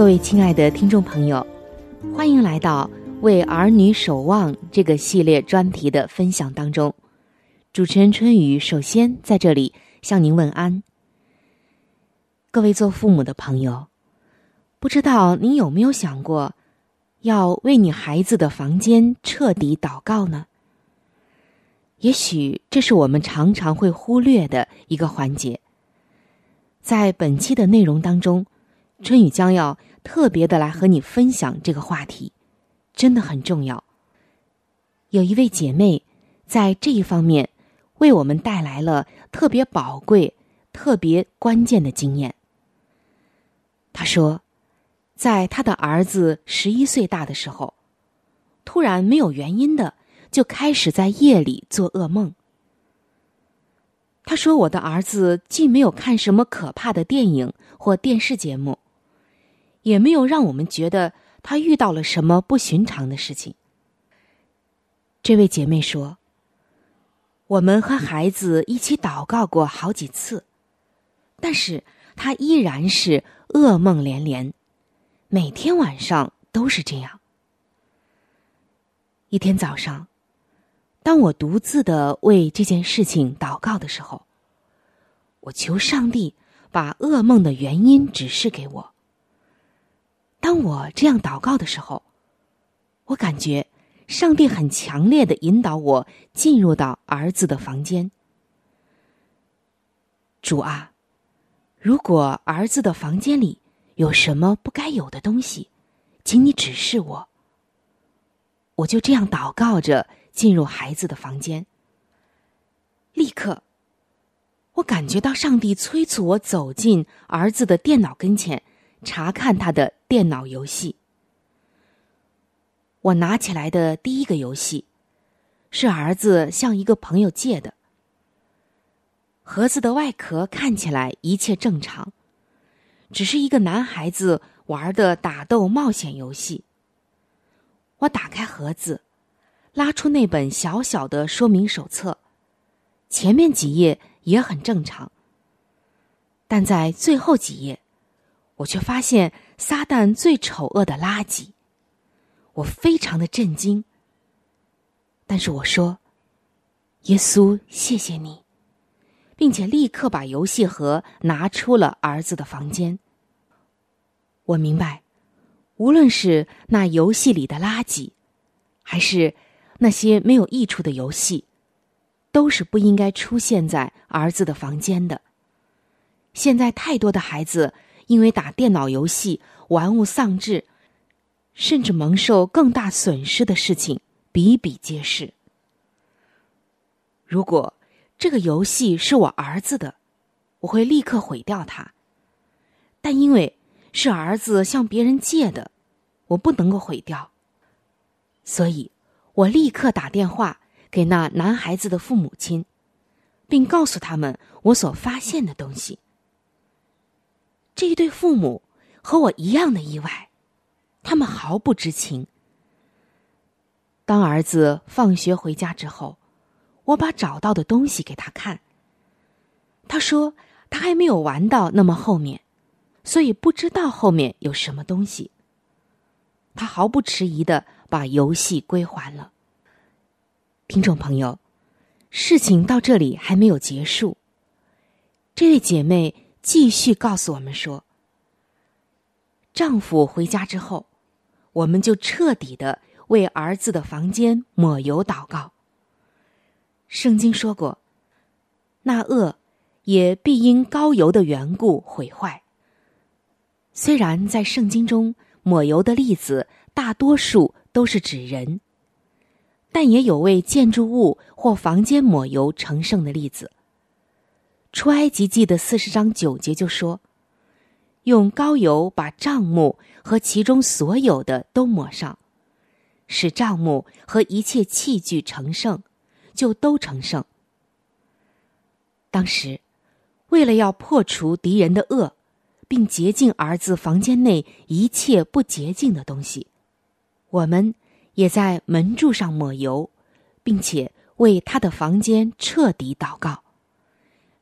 各位亲爱的听众朋友，欢迎来到《为儿女守望》这个系列专题的分享当中。主持人春雨首先在这里向您问安。各位做父母的朋友，不知道您有没有想过，要为你孩子的房间彻底祷告呢？也许这是我们常常会忽略的一个环节。在本期的内容当中，春雨将要。特别的来和你分享这个话题，真的很重要。有一位姐妹在这一方面为我们带来了特别宝贵、特别关键的经验。她说，在她的儿子十一岁大的时候，突然没有原因的就开始在夜里做噩梦。她说：“我的儿子既没有看什么可怕的电影或电视节目。”也没有让我们觉得他遇到了什么不寻常的事情。这位姐妹说：“我们和孩子一起祷告过好几次，但是他依然是噩梦连连，每天晚上都是这样。一天早上，当我独自的为这件事情祷告的时候，我求上帝把噩梦的原因指示给我。”当我这样祷告的时候，我感觉上帝很强烈的引导我进入到儿子的房间。主啊，如果儿子的房间里有什么不该有的东西，请你指示我。我就这样祷告着进入孩子的房间。立刻，我感觉到上帝催促我走进儿子的电脑跟前，查看他的电脑游戏。我拿起来的第一个游戏，是儿子向一个朋友借的。盒子的外壳看起来一切正常，只是一个男孩子玩的打斗冒险游戏。我打开盒子，拉出那本小小的说明手册，前面几页也很正常，但在最后几页，我却发现撒旦最丑恶的垃圾。我非常的震惊，但是我说：“耶稣，谢谢你。”并且立刻把游戏盒拿出了儿子的房间。我明白，无论是那游戏里的垃圾，还是那些没有益处的游戏，都是不应该出现在儿子的房间的。现在太多的孩子因为打电脑游戏玩物丧志。甚至蒙受更大损失的事情比比皆是。如果这个游戏是我儿子的，我会立刻毁掉它。但因为是儿子向别人借的，我不能够毁掉，所以我立刻打电话给那男孩子的父母亲，并告诉他们我所发现的东西。这一对父母和我一样的意外。他们毫不知情。当儿子放学回家之后，我把找到的东西给他看。他说他还没有玩到那么后面，所以不知道后面有什么东西。他毫不迟疑的把游戏归还了。听众朋友，事情到这里还没有结束。这位姐妹继续告诉我们说，丈夫回家之后。我们就彻底的为儿子的房间抹油祷告。圣经说过，那恶也必因高油的缘故毁坏。虽然在圣经中抹油的例子大多数都是指人，但也有为建筑物或房间抹油成圣的例子。出埃及记的四十章九节就说。用膏油把帐幕和其中所有的都抹上，使帐幕和一切器具成圣，就都成圣。当时，为了要破除敌人的恶，并洁净儿子房间内一切不洁净的东西，我们也在门柱上抹油，并且为他的房间彻底祷告，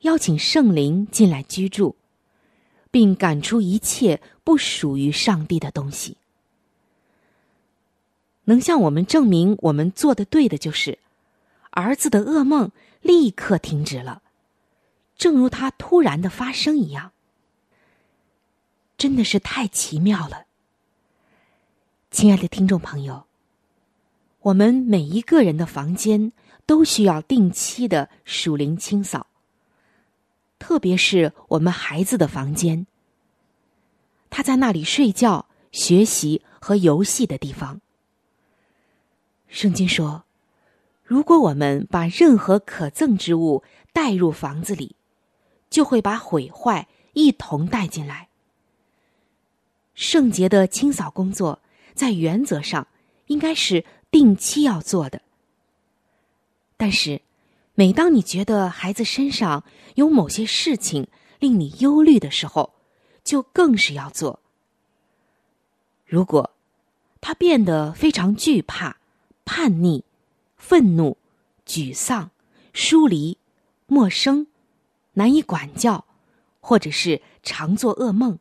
邀请圣灵进来居住。并赶出一切不属于上帝的东西。能向我们证明我们做的对的，就是儿子的噩梦立刻停止了，正如他突然的发生一样。真的是太奇妙了，亲爱的听众朋友，我们每一个人的房间都需要定期的属灵清扫。特别是我们孩子的房间，他在那里睡觉、学习和游戏的地方。圣经说，如果我们把任何可憎之物带入房子里，就会把毁坏一同带进来。圣洁的清扫工作，在原则上应该是定期要做的，但是。每当你觉得孩子身上有某些事情令你忧虑的时候，就更是要做。如果他变得非常惧怕、叛逆、愤怒、沮丧、疏离、陌生、难以管教，或者是常做噩梦，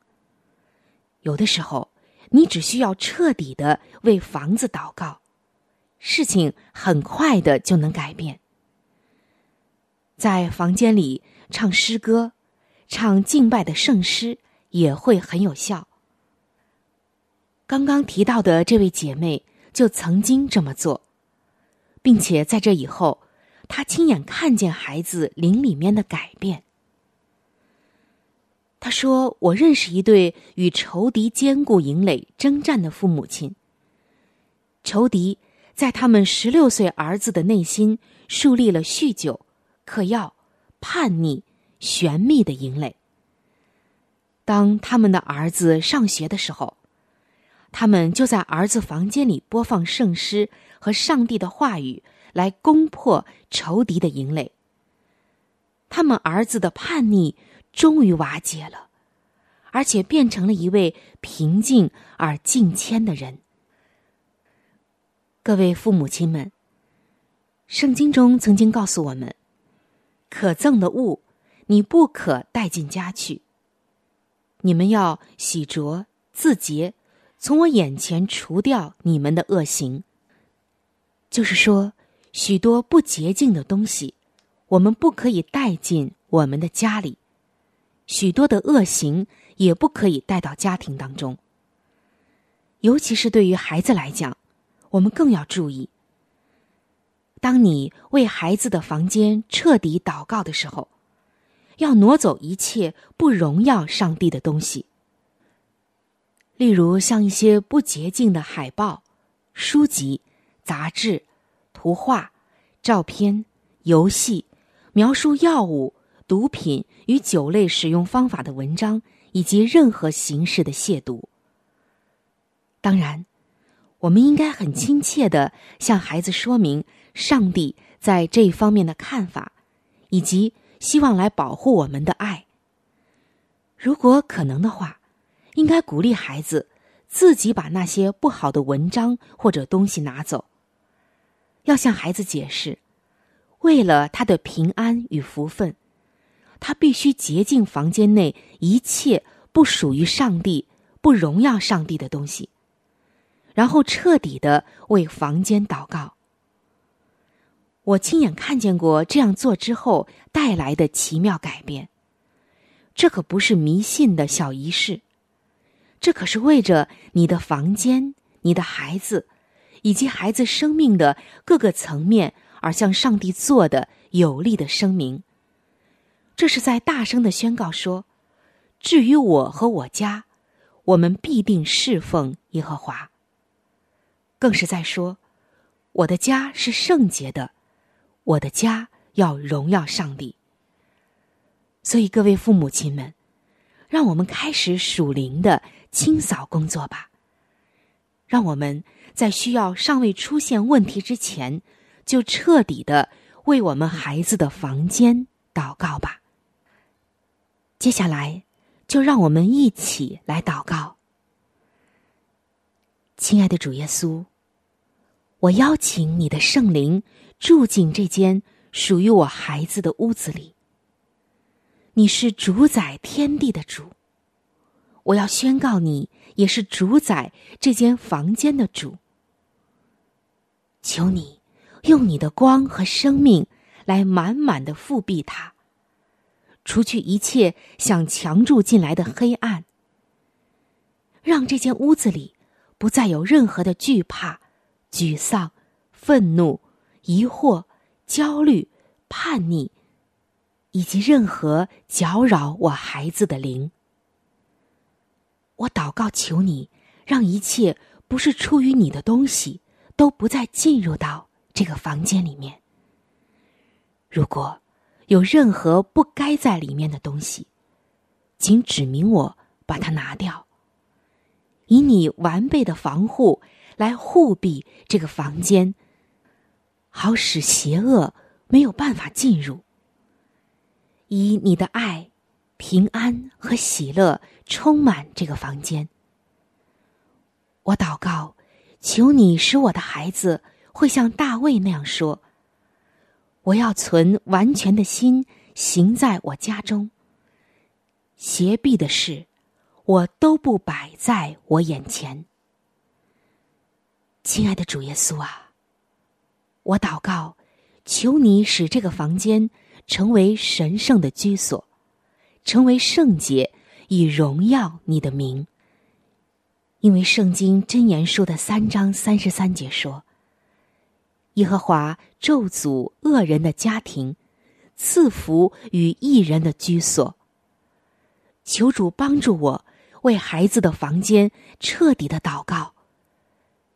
有的时候你只需要彻底的为房子祷告，事情很快的就能改变。在房间里唱诗歌、唱敬拜的圣诗也会很有效。刚刚提到的这位姐妹就曾经这么做，并且在这以后，她亲眼看见孩子灵里面的改变。她说：“我认识一对与仇敌坚固营垒征战的父母亲。仇敌在他们十六岁儿子的内心树立了酗酒。”嗑药、叛逆、玄秘的营垒。当他们的儿子上学的时候，他们就在儿子房间里播放圣诗和上帝的话语，来攻破仇敌的营垒。他们儿子的叛逆终于瓦解了，而且变成了一位平静而敬谦的人。各位父母亲们，圣经中曾经告诉我们：可憎的物，你不可带进家去。你们要洗濯自洁，从我眼前除掉你们的恶行。就是说，许多不洁净的东西，我们不可以带进我们的家里；许多的恶行也不可以带到家庭当中。尤其是对于孩子来讲，我们更要注意。当你为孩子的房间彻底祷告的时候。要挪走一切不荣耀上帝的东西，例如像一些不洁净的海报、书籍、杂志、图画、照片、游戏、描述药物、毒品与酒类使用方法的文章，以及任何形式的亵渎。当然，我们应该很亲切的向孩子说明上帝在这一方面的看法，以及。希望来保护我们的爱。如果可能的话，应该鼓励孩子自己把那些不好的文章或者东西拿走。要向孩子解释，为了他的平安与福分，他必须洁净房间内一切不属于上帝、不荣耀上帝的东西，然后彻底的为房间祷告。我亲眼看见过这样做之后带来的奇妙改变。这可不是迷信的小仪式，这可是为着你的房间、你的孩子，以及孩子生命的各个层面而向上帝做的有力的声明。这是在大声的宣告说：“至于我和我家，我们必定侍奉耶和华。”更是在说：“我的家是圣洁的。”我的家要荣耀上帝，所以各位父母亲们，让我们开始属灵的清扫工作吧。让我们在需要尚未出现问题之前，就彻底的为我们孩子的房间祷告吧。接下来，就让我们一起来祷告。亲爱的主耶稣，我邀请你的圣灵。住进这间属于我孩子的屋子里。你是主宰天地的主，我要宣告你也是主宰这间房间的主。求你用你的光和生命来满满的复辟它，除去一切想强住进来的黑暗，让这间屋子里不再有任何的惧怕、沮丧、愤怒。疑惑、焦虑、叛逆，以及任何搅扰我孩子的灵，我祷告求你，让一切不是出于你的东西都不再进入到这个房间里面。如果有任何不该在里面的东西，请指明我，把它拿掉，以你完备的防护来护庇这个房间。好使邪恶没有办法进入。以你的爱、平安和喜乐充满这个房间。我祷告，求你使我的孩子会像大卫那样说：“我要存完全的心行在我家中。邪僻的事，我都不摆在我眼前。”亲爱的主耶稣啊！我祷告，求你使这个房间成为神圣的居所，成为圣洁，以荣耀你的名。因为圣经真言书的三章三十三节说：“耶和华咒诅恶人的家庭，赐福与异人的居所。”求主帮助我为孩子的房间彻底的祷告，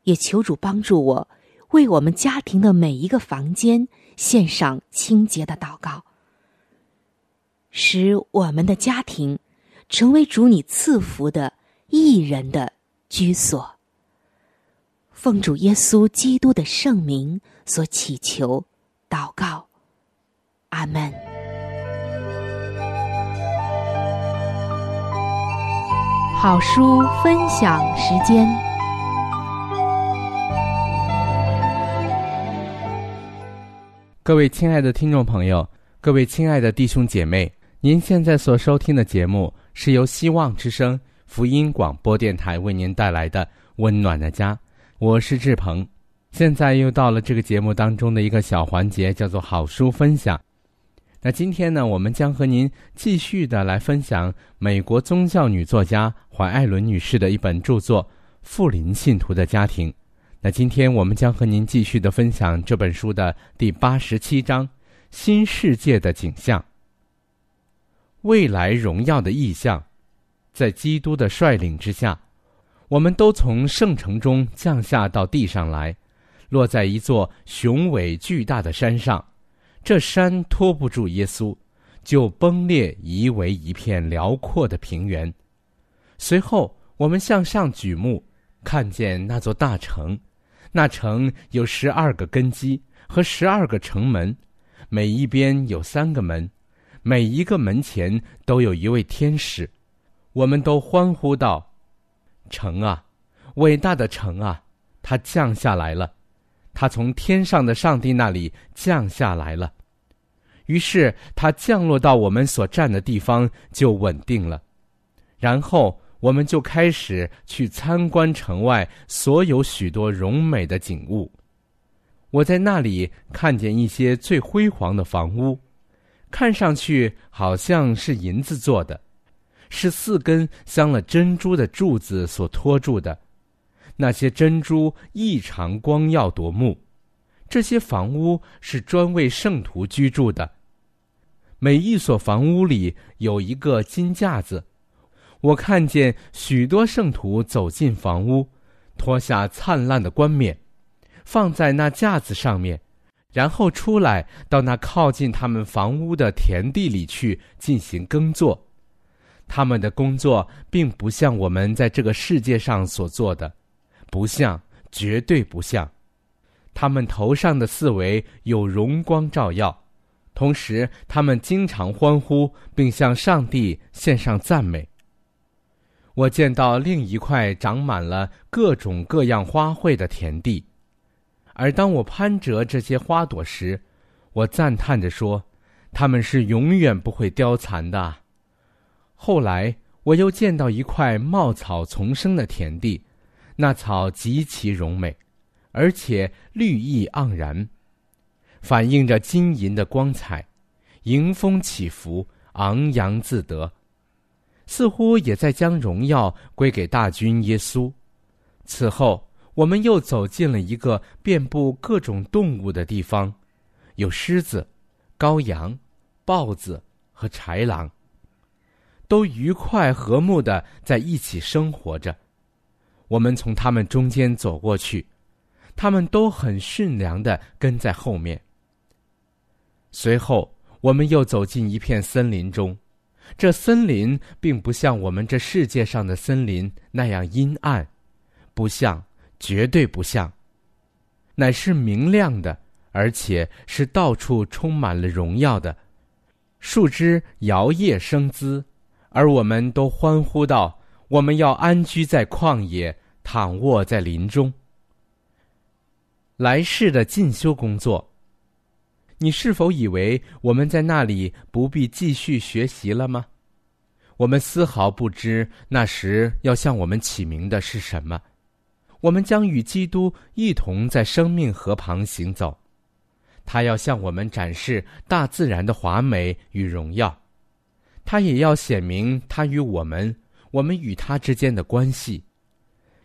也求主帮助我。为我们家庭的每一个房间献上清洁的祷告，使我们的家庭成为主你赐福的一人的居所。奉主耶稣基督的圣名所祈求，祷告，阿门。好书分享时间。各位亲爱的听众朋友，各位亲爱的弟兄姐妹，您现在所收听的节目是由希望之声福音广播电台为您带来的《温暖的家》，我是志鹏。现在又到了这个节目当中的一个小环节，叫做好书分享。那今天呢，我们将和您继续的来分享美国宗教女作家怀艾伦女士的一本著作《富林信徒的家庭》。那今天我们将和您继续的分享这本书的第八十七章《新世界的景象》。未来荣耀的意象，在基督的率领之下，我们都从圣城中降下到地上来，落在一座雄伟巨大的山上。这山托不住耶稣，就崩裂，夷为一片辽阔的平原。随后，我们向上举目，看见那座大城。那城有十二个根基和十二个城门，每一边有三个门，每一个门前都有一位天使。我们都欢呼道：“城啊，伟大的城啊，它降下来了。”它从天上的上帝那里降下来了，于是它降落到我们所站的地方就稳定了，然后我们就开始去参观城外所有许多荣美的景物。我在那里看见一些最辉煌的房屋，看上去好像是银子做的，是四根镶了珍珠的柱子所托住的。那些珍珠异常光耀夺目，这些房屋是专为圣徒居住的。每一所房屋里有一个金架子，我看见许多圣徒走进房屋，脱下灿烂的冠冕，放在那架子上面，然后出来到那靠近他们房屋的田地里去进行耕作。他们的工作并不像我们在这个世界上所做的。不像，绝对不像。他们头上的四围有荣光照耀，同时他们经常欢呼，并向上帝献上赞美。我见到另一块长满了各种各样花卉的田地，而当我攀折这些花朵时，我赞叹着说：“它们是永远不会凋残的。”后来我又见到一块茂草丛生的田地。那草极其柔美，而且绿意盎然，反映着金银的光彩，迎风起伏，昂扬自得，似乎也在将荣耀归给大军耶稣。此后，我们又走进了一个遍布各种动物的地方，有狮子、羔羊、豹子和豺狼，都愉快和睦的在一起生活着。我们从他们中间走过去，他们都很驯良的跟在后面。随后，我们又走进一片森林中，这森林并不像我们这世界上的森林那样阴暗，不像，绝对不像，乃是明亮的，而且是到处充满了荣耀的，树枝摇曳生姿，而我们都欢呼道：“我们要安居在旷野。”躺卧在林中，来世的进修工作。你是否以为我们在那里不必继续学习了吗？我们丝毫不知那时要向我们起名的是什么。我们将与基督一同在生命河旁行走，他要向我们展示大自然的华美与荣耀，他也要显明他与我们、我们与他之间的关系。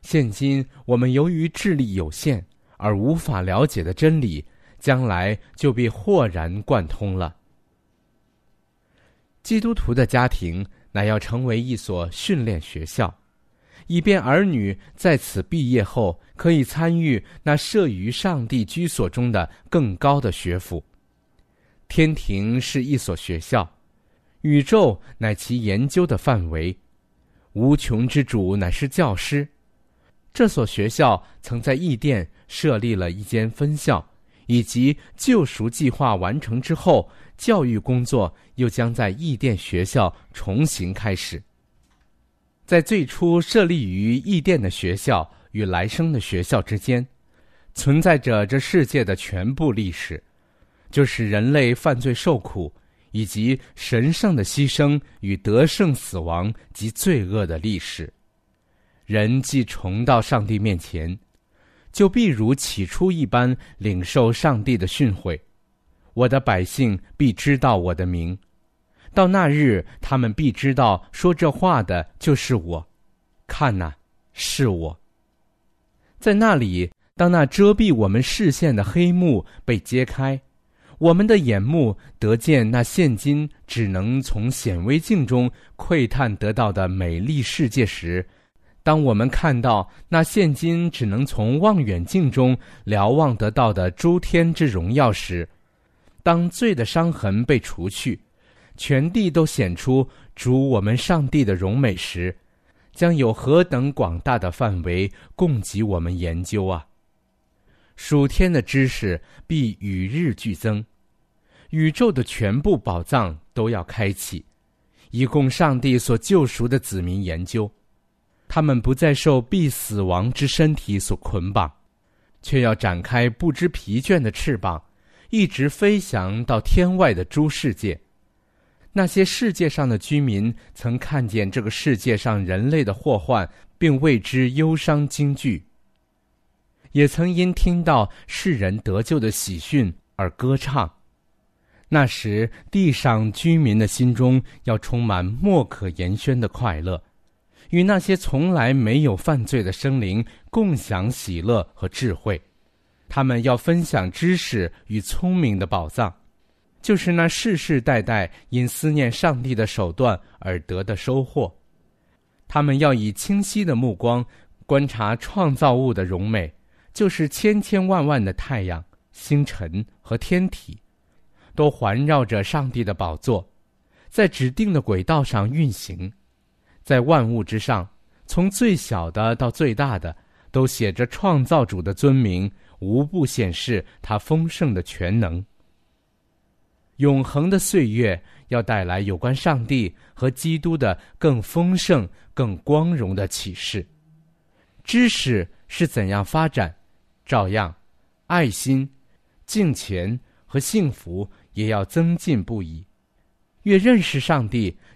现今我们由于智力有限而无法了解的真理，将来就被豁然贯通了。基督徒的家庭乃要成为一所训练学校，以便儿女在此毕业后可以参与那设于上帝居所中的更高的学府。天庭是一所学校，宇宙乃其研究的范围，无穷之主乃是教师。这所学校曾在义甸设立了一间分校，以及救赎计划完成之后，教育工作又将在义甸学校重新开始。在最初设立于义甸的学校与来生的学校之间，存在着这世界的全部历史，就是人类犯罪受苦，以及神圣的牺牲与得胜死亡及罪恶的历史。人既重到上帝面前，就必如起初一般领受上帝的训诲。我的百姓必知道我的名。到那日，他们必知道说这话的就是我。看呐，是我。在那里，当那遮蔽我们视线的黑幕被揭开，我们的眼目得见那现今只能从显微镜中窥探得到的美丽世界时，当我们看到那现今只能从望远镜中瞭望得到的诸天之荣耀时，当罪的伤痕被除去。全地都显出主我们上帝的荣美时，将有何等广大的范围供给我们研究啊！属天的知识必与日俱增，宇宙的全部宝藏都要开启，以供上帝所救赎的子民研究。他们不再受必死亡之身体所捆绑，却要展开不知疲倦的翅膀，一直飞翔到天外的诸世界。那些世界上的居民曾看见这个世界上人类的祸患，并为之忧伤惊惧；也曾因听到世人得救的喜讯而歌唱。那时，地上居民的心中要充满莫可言宣的快乐，与那些从来没有犯罪的生灵共享喜乐和智慧。他们要分享知识与聪明的宝藏。就是那世世代代因思念上帝的手段而得的收获，他们要以清晰的目光观察创造物的荣美，就是千千万万的太阳、星辰和天体，都环绕着上帝的宝座，在指定的轨道上运行，在万物之上，从最小的到最大的，都写着创造主的尊名，无不显示他丰盛的全能。永恒的岁月要带来有关上帝和基督的更丰盛、更光荣的启示。知识是怎样发展，照样，爱心、敬虔和幸福也要增进不已。越认识上帝，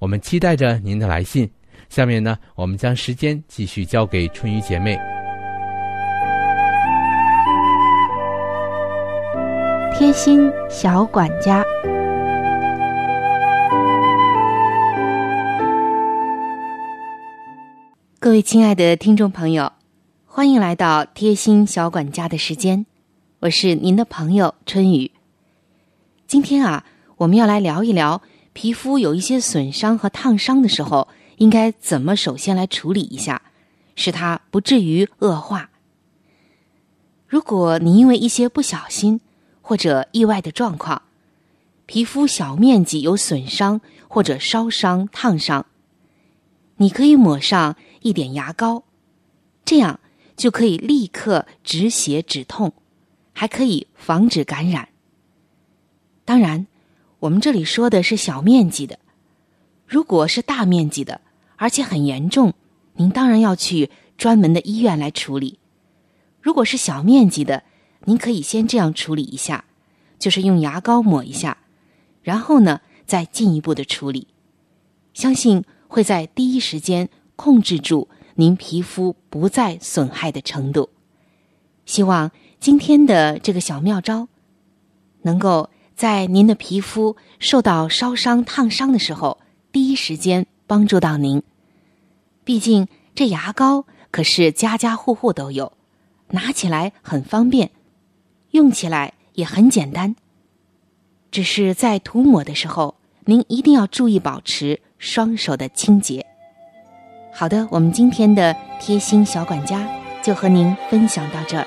我们期待着您的来信。下面呢，我们将时间继续交给春雨姐妹。贴心小管家。各位亲爱的听众朋友，欢迎来到贴心小管家的时间，我是您的朋友春雨。今天啊，我们要来聊一聊皮肤有一些损伤和烫伤的时候，应该怎么首先来处理一下，使它不至于恶化。如果你因为一些不小心或者意外的状况，皮肤小面积有损伤或者烧伤、烫伤，你可以抹上。一点牙膏，这样就可以立刻止血止痛，还可以防止感染。当然，我们这里说的是小面积的，如果是大面积的，而且很严重，您当然要去专门的医院来处理。如果是小面积的，您可以先这样处理一下，就是用牙膏抹一下，然后呢再进一步的处理，相信会在第一时间控制住您皮肤不再损害的程度。希望今天的这个小妙招，能够在您的皮肤受到烧伤、烫伤的时候，第一时间帮助到您。毕竟这牙膏可是家家户户都有。拿起来很方便，用起来也很简单。只是在涂抹的时候，您一定要注意保持双手的清洁。好的，我们今天的贴心小管家就和您分享到这儿。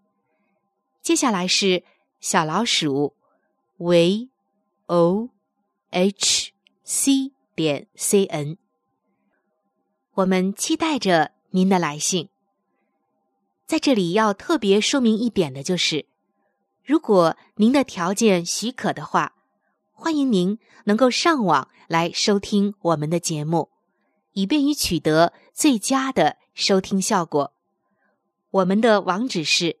接下来是小老鼠 v o h c 点 c n，我们期待着您的来信。在这里要特别说明一点的就是，如果您的条件许可的话，欢迎您能够上网来收听我们的节目，以便于取得最佳的收听效果。我们的网址是。